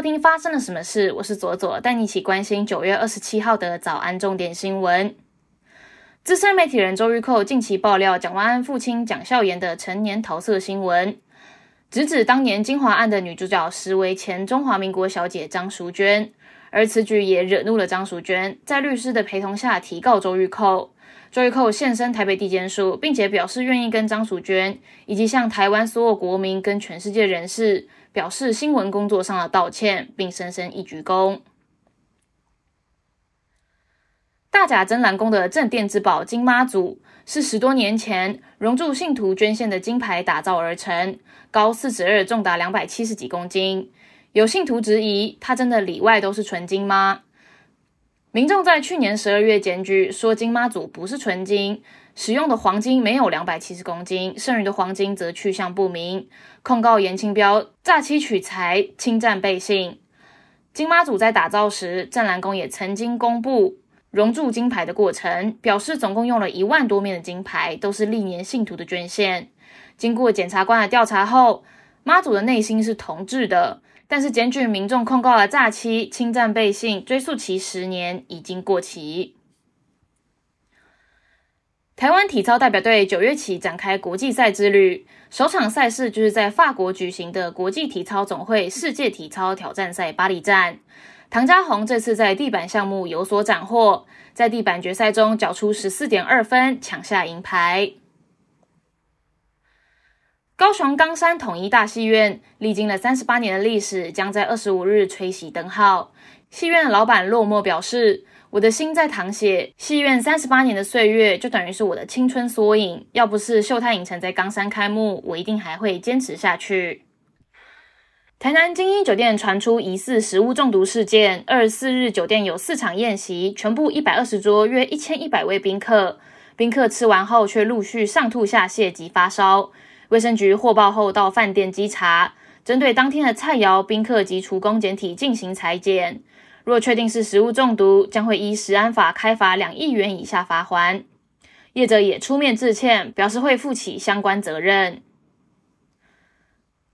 收听发生了什么事？我是左左，带你一起关心九月二十七号的早安重点新闻。资深媒体人周玉蔻近期爆料蒋万安父亲蒋孝严的成年桃色新闻，直指当年金华案的女主角实为前中华民国小姐张淑娟，而此举也惹怒了张淑娟，在律师的陪同下提告周玉蔻。周玉蔻现身台北地检署，并且表示愿意跟张淑娟以及向台湾所有国民跟全世界人士表示新闻工作上的道歉，并深深一鞠躬。大甲真蓝宫的镇店之宝金妈祖，是十多年前熔铸信徒捐献的金牌打造而成，高四十二，重达两百七十几公斤。有信徒质疑，它真的里外都是纯金吗？民众在去年十二月检举说，金妈祖不是纯金，使用的黄金没有两百七十公斤，剩余的黄金则去向不明，控告严清标诈欺取财、侵占背信。金妈祖在打造时，湛蓝宫也曾经公布熔铸金牌的过程，表示总共用了一万多面的金牌，都是历年信徒的捐献。经过检察官的调查后，妈祖的内心是同志的。但是检举民众控告了诈欺、侵占背信，追诉期十年已经过期。台湾体操代表队九月起展开国际赛之旅，首场赛事就是在法国举行的国际体操总会世界体操挑战赛巴黎站。唐家红这次在地板项目有所斩获，在地板决赛中缴出十四点二分，抢下银牌。高雄冈山统一大戏院历经了三十八年的历史，将在二十五日吹熄灯号。戏院的老板落寞表示：“我的心在淌血，戏院三十八年的岁月就等于是我的青春缩影。要不是秀泰影城在冈山开幕，我一定还会坚持下去。”台南精英酒店传出疑似食物中毒事件，二十四日酒店有四场宴席，全部一百二十桌，约一千一百位宾客，宾客吃完后却陆续上吐下泻及发烧。卫生局获报后到饭店稽查，针对当天的菜肴、宾客及厨工检体进行裁剪。若确定是食物中毒，将会依食安法开罚两亿元以下罚款。业者也出面致歉，表示会负起相关责任。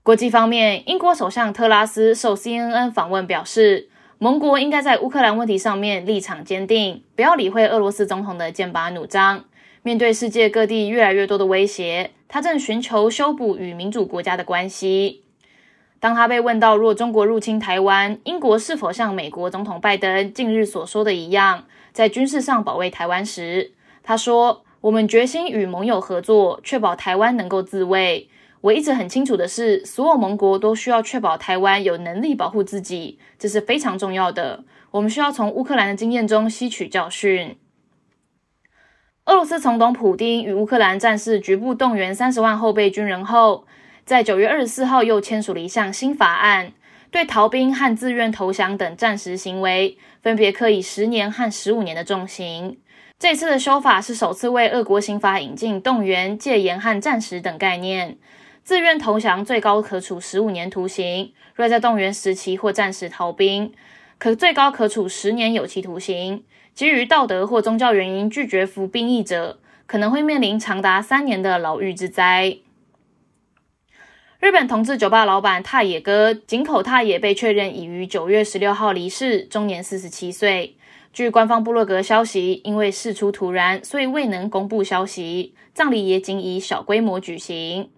国际方面，英国首相特拉斯受 CNN 访问表示，盟国应该在乌克兰问题上面立场坚定，不要理会俄罗斯总统的剑拔弩张。面对世界各地越来越多的威胁，他正寻求修补与民主国家的关系。当他被问到若中国入侵台湾，英国是否像美国总统拜登近日所说的一样，在军事上保卫台湾时，他说：“我们决心与盟友合作，确保台湾能够自卫。我一直很清楚的是，所有盟国都需要确保台湾有能力保护自己，这是非常重要的。我们需要从乌克兰的经验中吸取教训。”俄罗斯总统普京与乌克兰战士局部动员三十万后备军人后，在九月二十四号又签署了一项新法案，对逃兵和自愿投降等战时行为，分别可以十年和十五年的重刑。这次的修法是首次为俄国刑法引进动员、戒严和战时等概念。自愿投降最高可处十五年徒刑，若在动员时期或战时逃兵，可最高可处十年有期徒刑。基于道德或宗教原因拒绝服兵役者，可能会面临长达三年的牢狱之灾。日本同志酒吧老板太野哥井口太野被确认已于九月十六号离世，终年四十七岁。据官方部落格消息，因为事出突然，所以未能公布消息，葬礼也仅以小规模举行。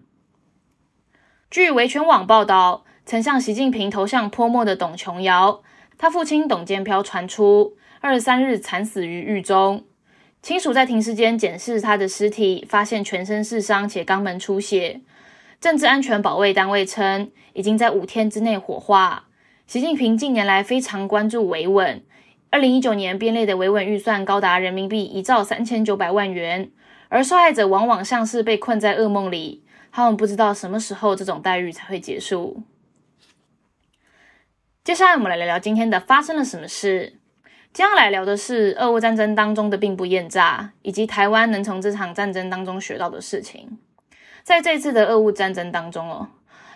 据维权网报道，曾向习近平投向泼墨的董琼瑶，他父亲董建飘传出。二十三日惨死于狱中，亲属在停尸间检视他的尸体，发现全身是伤且肛门出血。政治安全保卫单位称，已经在五天之内火化。习近平近年来非常关注维稳，二零一九年编列的维稳预算高达人民币一兆三千九百万元，而受害者往往像是被困在噩梦里，他们不知道什么时候这种待遇才会结束。接下来我们来聊聊今天的发生了什么事。接下来聊的是俄乌战争当中的兵不厌诈，以及台湾能从这场战争当中学到的事情。在这次的俄乌战争当中哦，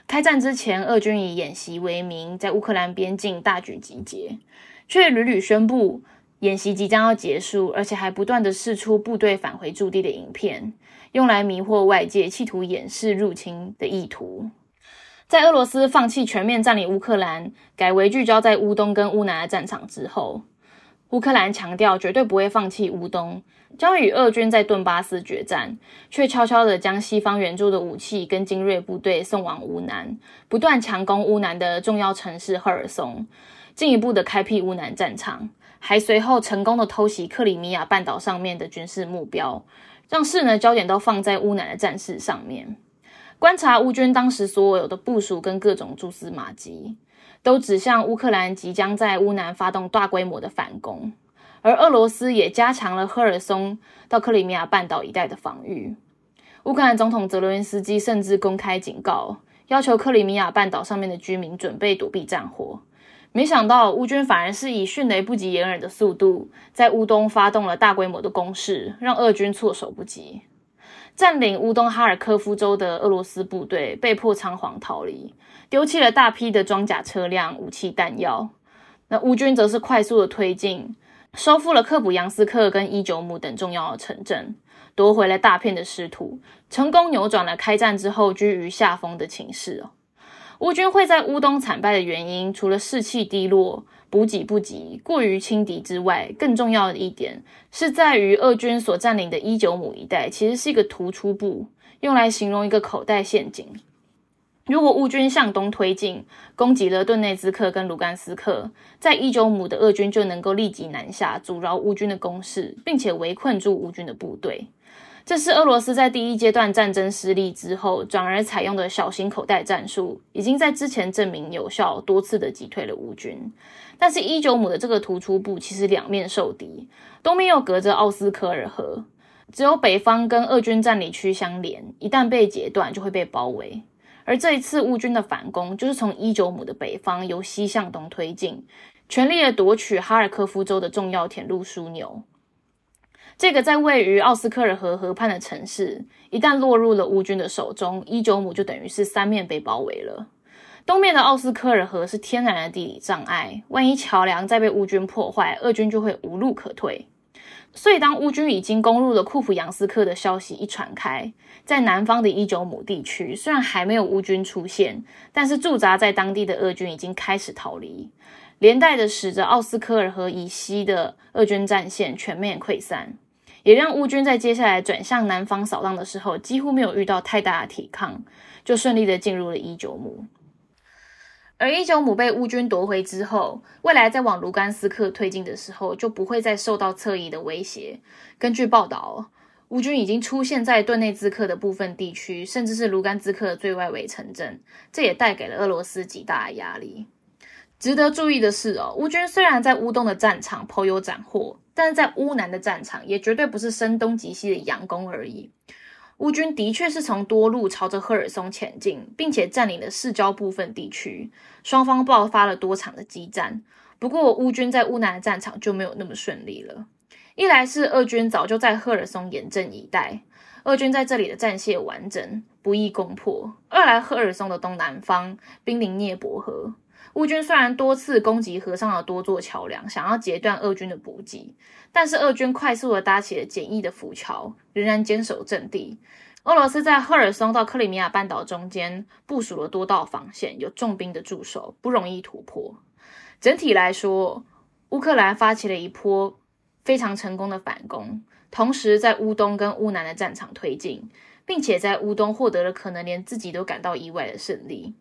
开战之前，俄军以演习为名，在乌克兰边境大举集结，却屡屡宣布演习即将要结束，而且还不断的释出部队返回驻地的影片，用来迷惑外界，企图掩饰入侵的意图。在俄罗斯放弃全面占领乌克兰，改为聚焦在乌东跟乌南的战场之后，乌克兰强调绝对不会放弃乌东，将与俄军在顿巴斯决战，却悄悄地将西方援助的武器跟精锐部队送往乌南，不断强攻乌南的重要城市赫尔松，进一步的开辟乌南战场，还随后成功的偷袭克里米亚半岛上面的军事目标，让世人的焦点都放在乌南的战事上面。观察乌军当时所有的部署跟各种蛛丝马迹，都指向乌克兰即将在乌南发动大规模的反攻，而俄罗斯也加强了赫尔松到克里米亚半岛一带的防御。乌克兰总统泽连斯基甚至公开警告，要求克里米亚半岛上面的居民准备躲避战火。没想到乌军反而是以迅雷不及掩耳的速度，在乌东发动了大规模的攻势，让俄军措手不及。占领乌东哈尔科夫州的俄罗斯部队被迫仓皇逃离，丢弃了大批的装甲车辆、武器弹药。那乌军则是快速的推进，收复了克普扬斯克跟伊久姆等重要的城镇，夺回了大片的失土，成功扭转了开战之后居于下风的情势哦。乌军会在乌东惨败的原因，除了士气低落。补给不及，过于轻敌之外，更重要的一点是在于俄军所占领的伊久姆一带，其实是一个突出部，用来形容一个口袋陷阱。如果乌军向东推进，攻击了顿内兹克跟卢甘斯克，在伊久姆的俄军就能够立即南下，阻挠乌军的攻势，并且围困住乌军的部队。这是俄罗斯在第一阶段战争失利之后，转而采用的小型口袋战术，已经在之前证明有效，多次的击退了乌军。但是伊久姆的这个突出部其实两面受敌，东面又隔着奥斯科尔河，只有北方跟俄军占领区相连，一旦被截断就会被包围。而这一次乌军的反攻，就是从伊久姆的北方由西向东推进，全力的夺取哈尔科夫州的重要铁路枢纽。这个在位于奥斯科尔河河畔的城市，一旦落入了乌军的手中，伊久姆就等于是三面被包围了。东面的奥斯科尔河是天然的地理障碍，万一桥梁再被乌军破坏，俄军就会无路可退。所以，当乌军已经攻入了库普扬斯克的消息一传开，在南方的伊久姆地区，虽然还没有乌军出现，但是驻扎在当地的俄军已经开始逃离，连带的使得奥斯科尔河以西的俄军战线全面溃散。也让乌军在接下来转向南方扫荡的时候，几乎没有遇到太大的抵抗，就顺利的进入了伊久姆。而伊久姆被乌军夺回之后，未来在往卢甘斯克推进的时候，就不会再受到侧翼的威胁。根据报道，乌军已经出现在顿内兹克的部分地区，甚至是卢甘斯克的最外围城镇，这也带给了俄罗斯极大的压力。值得注意的是哦，乌军虽然在乌东的战场颇有斩获。但是在乌南的战场也绝对不是声东击西的佯攻而已。乌军的确是从多路朝着赫尔松前进，并且占领了市郊部分地区，双方爆发了多场的激战。不过乌军在乌南的战场就没有那么顺利了。一来是俄军早就在赫尔松严阵以待，俄军在这里的战线完整，不易攻破；二来赫尔松的东南方濒临涅伯河。乌军虽然多次攻击河上的多座桥梁，想要截断俄军的补给，但是俄军快速的搭起了简易的浮桥，仍然坚守阵地。俄罗斯在赫尔松到克里米亚半岛中间部署了多道防线，有重兵的驻守，不容易突破。整体来说，乌克兰发起了一波非常成功的反攻，同时在乌东跟乌南的战场推进，并且在乌东获得了可能连自己都感到意外的胜利。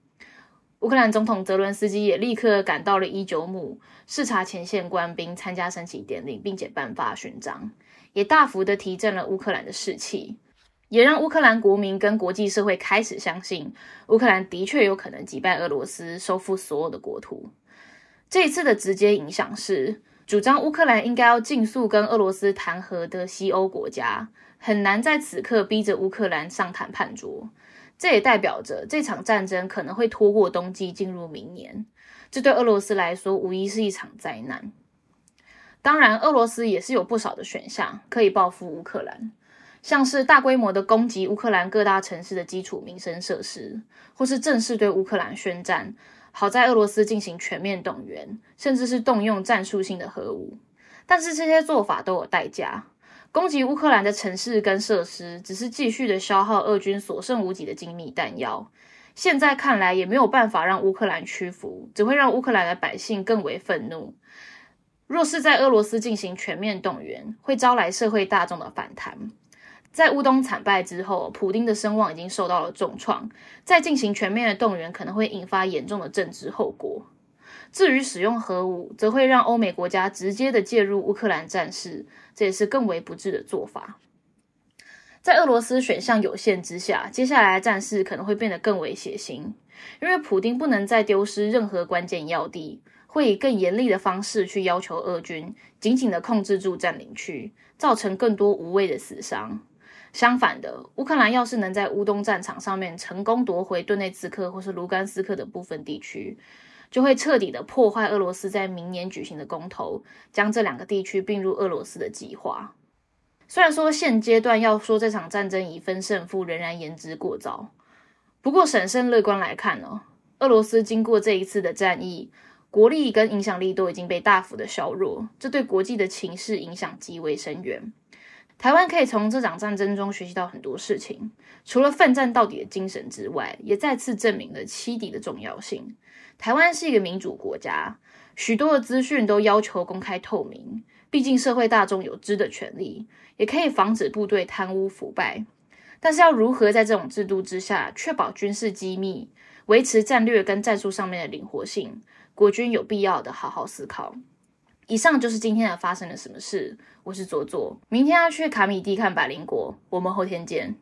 乌克兰总统泽伦斯基也立刻赶到了伊久姆，视察前线官兵，参加升旗典礼，并且颁发勋章，也大幅的提振了乌克兰的士气，也让乌克兰国民跟国际社会开始相信，乌克兰的确有可能击败俄罗斯，收复所有的国土。这一次的直接影响是，主张乌克兰应该要尽速跟俄罗斯谈和的西欧国家，很难在此刻逼着乌克兰上谈判桌。这也代表着这场战争可能会拖过冬季，进入明年。这对俄罗斯来说无疑是一场灾难。当然，俄罗斯也是有不少的选项可以报复乌克兰，像是大规模的攻击乌克兰各大城市的基础民生设施，或是正式对乌克兰宣战，好在俄罗斯进行全面动员，甚至是动用战术性的核武。但是这些做法都有代价。攻击乌克兰的城市跟设施，只是继续的消耗俄军所剩无几的精密弹药，现在看来也没有办法让乌克兰屈服，只会让乌克兰的百姓更为愤怒。若是在俄罗斯进行全面动员，会招来社会大众的反弹。在乌东惨败之后，普丁的声望已经受到了重创，再进行全面的动员，可能会引发严重的政治后果。至于使用核武，则会让欧美国家直接的介入乌克兰战事，这也是更为不智的做法。在俄罗斯选项有限之下，接下来的战事可能会变得更为血腥，因为普丁不能再丢失任何关键要地，会以更严厉的方式去要求俄军紧紧的控制住占领区，造成更多无谓的死伤。相反的，乌克兰要是能在乌东战场上面成功夺回顿内茨克或是卢甘斯克的部分地区，就会彻底的破坏俄罗斯在明年举行的公投，将这两个地区并入俄罗斯的计划。虽然说现阶段要说这场战争已分胜负，仍然言之过早。不过审慎乐观来看呢，俄罗斯经过这一次的战役，国力跟影响力都已经被大幅的削弱，这对国际的情势影响极为深远。台湾可以从这场战争中学习到很多事情，除了奋战到底的精神之外，也再次证明了欺敌的重要性。台湾是一个民主国家，许多的资讯都要求公开透明，毕竟社会大众有知的权利，也可以防止部队贪污腐败。但是要如何在这种制度之下，确保军事机密，维持战略跟战术上面的灵活性，国军有必要的好好思考。以上就是今天的发生了什么事。我是左左，明天要去卡米蒂看百灵国，我们后天见。